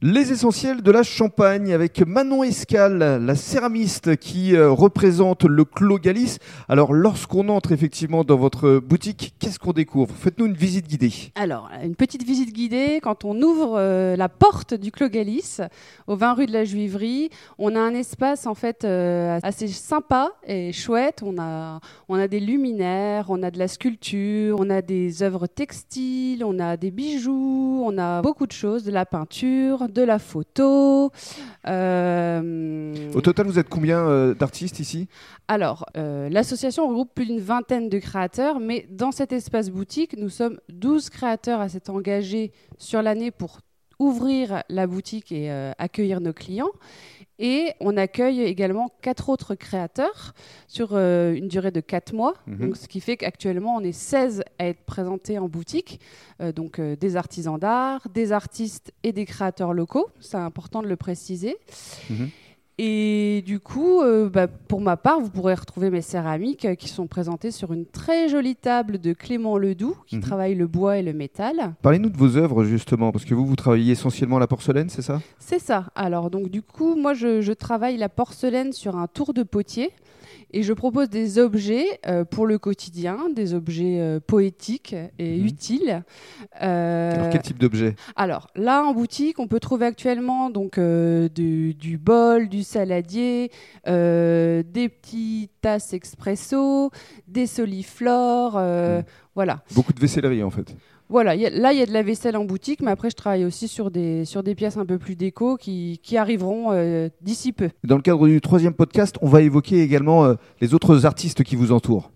Les essentiels de la Champagne avec Manon Escal, la céramiste qui euh, représente le Clos Galis. Alors, lorsqu'on entre effectivement dans votre boutique, qu'est-ce qu'on découvre? Faites-nous une visite guidée. Alors, une petite visite guidée. Quand on ouvre euh, la porte du Clos Galis, au 20 rue de la Juiverie, on a un espace en fait euh, assez sympa et chouette. On a, on a des luminaires, on a de la sculpture, on a des œuvres textiles, on a des bijoux, on a beaucoup de choses, de la peinture de la photo. Euh, Au total, vous êtes combien euh, d'artistes ici? Alors, euh, l'association regroupe plus d'une vingtaine de créateurs, mais dans cet espace boutique, nous sommes 12 créateurs à s'être engagés sur l'année pour ouvrir la boutique et accueillir nos clients. Et on accueille également quatre autres créateurs sur euh, une durée de quatre mois. Mhm. Donc, ce qui fait qu'actuellement, on est 16 à être présentés en boutique. Euh, donc, euh, des artisans d'art, des artistes et des créateurs locaux. C'est important de le préciser. Mhm. Et du coup, euh, bah, pour ma part, vous pourrez retrouver mes céramiques euh, qui sont présentées sur une très jolie table de Clément Ledoux, qui mhm. travaille le bois et le métal. Parlez-nous de vos œuvres, justement, parce que vous, vous travaillez essentiellement la porcelaine, c'est ça? C'est ça. Alors, donc, du coup, moi, je, travaille la porcelaine sur un tour de potier. Et je propose des objets euh, pour le quotidien, des objets euh, poétiques et mhm. utiles. Euh, alors quel type d'objets Alors là en boutique, on peut trouver actuellement donc du, du, bol, du saladier, des petites tasses expresso, des soliflores, mhm. voilà. Beaucoup de vaissellerie en fait. Voilà, là il y a de la vaisselle en boutique, mais après je travaille aussi sur des, sur des pièces un peu plus déco qui, arriveront euh, d'ici peu. Dans le cadre du troisième podcast, on va évoquer également euh, les autres artistes qui vous entourent.